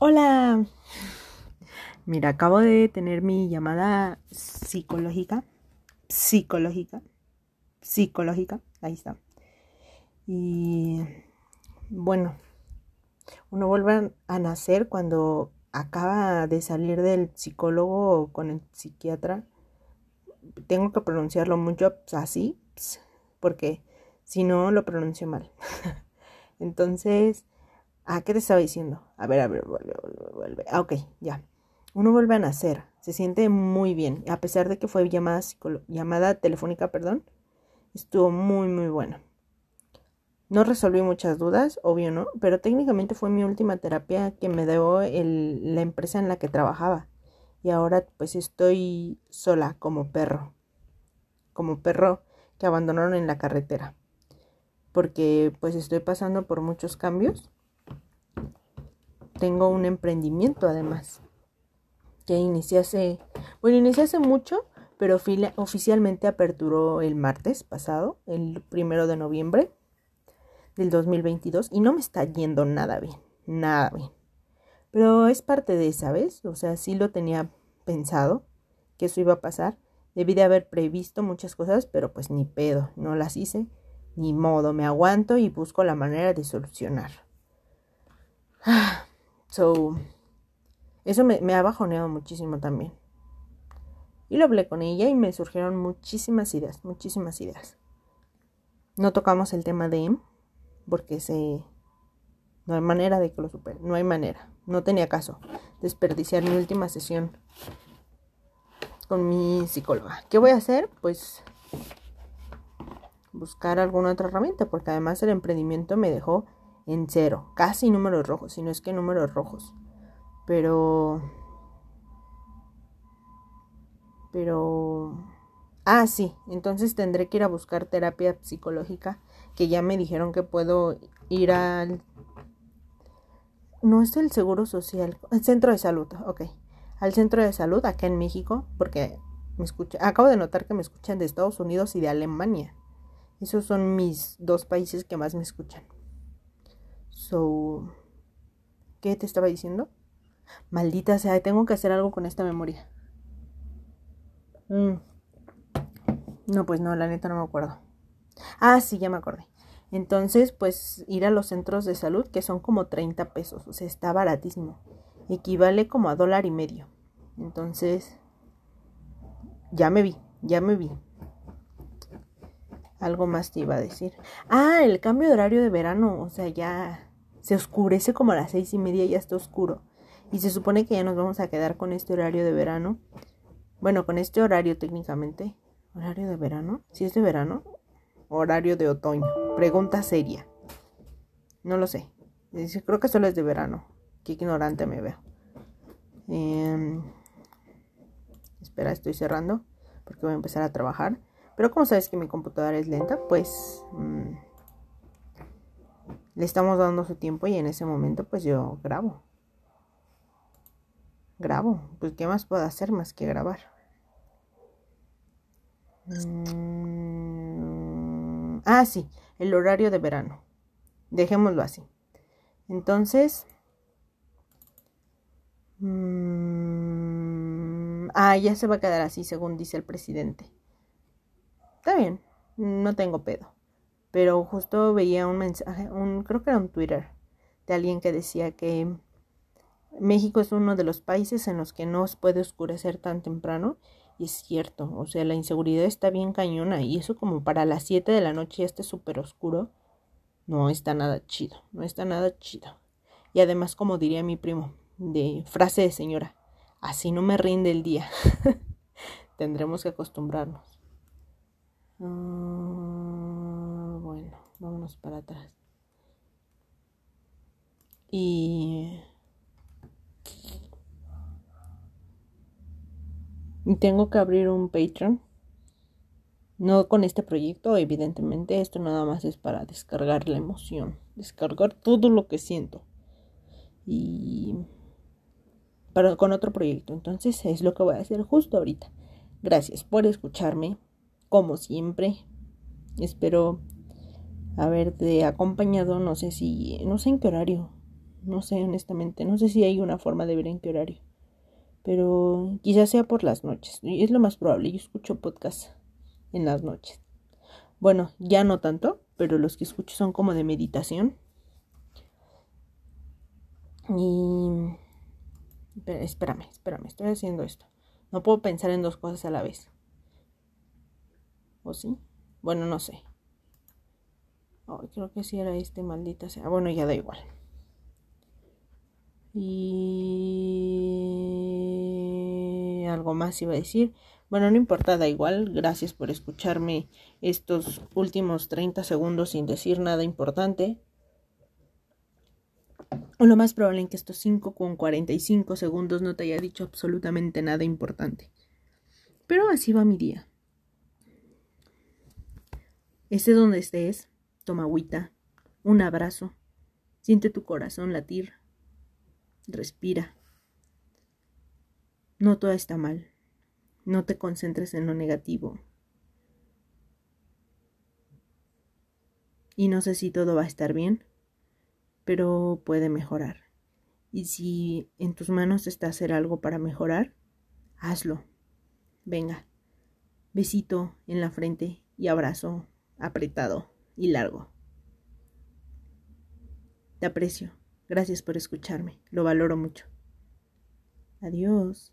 Hola. Mira, acabo de tener mi llamada psicológica. Psicológica. Psicológica. Ahí está. Y bueno, uno vuelve a nacer cuando acaba de salir del psicólogo con el psiquiatra. Tengo que pronunciarlo mucho así, porque si no lo pronuncio mal. Entonces, ¿a qué te estaba diciendo? A ver, a ver, vuelve, vuelve, vuelve. Ah, ok, ya. Uno vuelve a nacer, se siente muy bien, a pesar de que fue llamada, llamada telefónica, perdón, estuvo muy, muy bueno. No resolví muchas dudas, obvio no, pero técnicamente fue mi última terapia que me dio el, la empresa en la que trabajaba. Y ahora pues estoy sola como perro, como perro que abandonaron en la carretera porque pues estoy pasando por muchos cambios. Tengo un emprendimiento además que inicié hace, bueno, inicié hace mucho, pero oficialmente aperturó el martes pasado, el primero de noviembre del 2022 y no me está yendo nada bien, nada bien. Pero es parte de, ¿sabes? O sea, sí lo tenía pensado que eso iba a pasar. Debí de haber previsto muchas cosas, pero pues ni pedo, no las hice. Ni modo, me aguanto y busco la manera de solucionar. So, eso me, ha bajoneado muchísimo también. Y lo hablé con ella y me surgieron muchísimas ideas, muchísimas ideas. No tocamos el tema de M, porque se... No hay manera de que lo supere, no hay manera. No tenía caso desperdiciar mi última sesión con mi psicóloga. ¿Qué voy a hacer? Pues buscar alguna otra herramienta, porque además el emprendimiento me dejó en cero, casi números rojos, si no es que números rojos. Pero... Pero... Ah, sí, entonces tendré que ir a buscar terapia psicológica, que ya me dijeron que puedo ir al... No es el Seguro Social, el Centro de Salud, ok. Al Centro de Salud acá en México, porque me escucha, acabo de notar que me escuchan de Estados Unidos y de Alemania. Esos son mis dos países que más me escuchan. So, ¿qué te estaba diciendo? Maldita sea, tengo que hacer algo con esta memoria. Mm. No, pues no, la neta no me acuerdo. Ah, sí, ya me acordé. Entonces, pues ir a los centros de salud, que son como 30 pesos, o sea, está baratísimo. Equivale como a dólar y medio. Entonces, ya me vi, ya me vi. Algo más te iba a decir. Ah, el cambio de horario de verano. O sea, ya se oscurece como a las seis y media, ya está oscuro. Y se supone que ya nos vamos a quedar con este horario de verano. Bueno, con este horario técnicamente. ¿Horario de verano? ¿Si es de verano? Horario de otoño. Pregunta seria. No lo sé. Creo que solo es de verano. Qué ignorante me veo. Em, espera, estoy cerrando porque voy a empezar a trabajar. Pero como sabes que mi computadora es lenta, pues mm, le estamos dando su tiempo y en ese momento pues yo grabo. Grabo. Pues ¿qué más puedo hacer más que grabar? Mm, ah, sí, el horario de verano. Dejémoslo así. Entonces... Mm, ah, ya se va a quedar así, según dice el presidente está bien, no tengo pedo. Pero justo veía un mensaje, un, creo que era un Twitter, de alguien que decía que México es uno de los países en los que no se puede oscurecer tan temprano. Y es cierto, o sea, la inseguridad está bien cañona. Y eso como para las 7 de la noche ya esté súper oscuro. No está nada chido, no está nada chido. Y además, como diría mi primo, de frase de señora, así no me rinde el día. Tendremos que acostumbrarnos. Ah, para atrás. Y tengo que abrir un Patreon. No con este proyecto, evidentemente. Esto nada más es para descargar la emoción. Descargar todo lo que siento. Y... Para, con otro proyecto. Entonces es lo que voy a hacer justo ahorita. Gracias por escucharme como siempre. Espero haberte acompañado, no sé si, no sé en qué horario. No sé, honestamente. No sé si hay una forma de ver en qué horario. Pero quizás sea por las noches. Es lo más probable. Yo escucho podcasts en las noches. Bueno, ya no tanto, pero los que escucho son como de meditación. Y... Espérame, espérame, estoy haciendo esto. No puedo pensar en dos cosas a la vez. ¿O sí? Bueno, no sé. Creo que sí era este, maldita sea. Bueno, ya da igual. Y algo más iba a decir. Bueno, no importa, da igual. Gracias por escucharme estos últimos 30 segundos sin decir nada importante. O lo más probable en que estos 5 con 45 segundos no te haya dicho absolutamente nada importante. Pero así va mi día. Esté donde estés, toma agüita, un abrazo, siente tu corazón latir, respira. No todo está mal. No te concentres en lo negativo. Y no sé si todo va a estar bien, pero puede mejorar. Y si en tus manos está hacer algo para mejorar, hazlo. Venga. Besito en la frente y abrazo apretado y largo. Te aprecio. Gracias por escucharme. Lo valoro mucho. Adiós.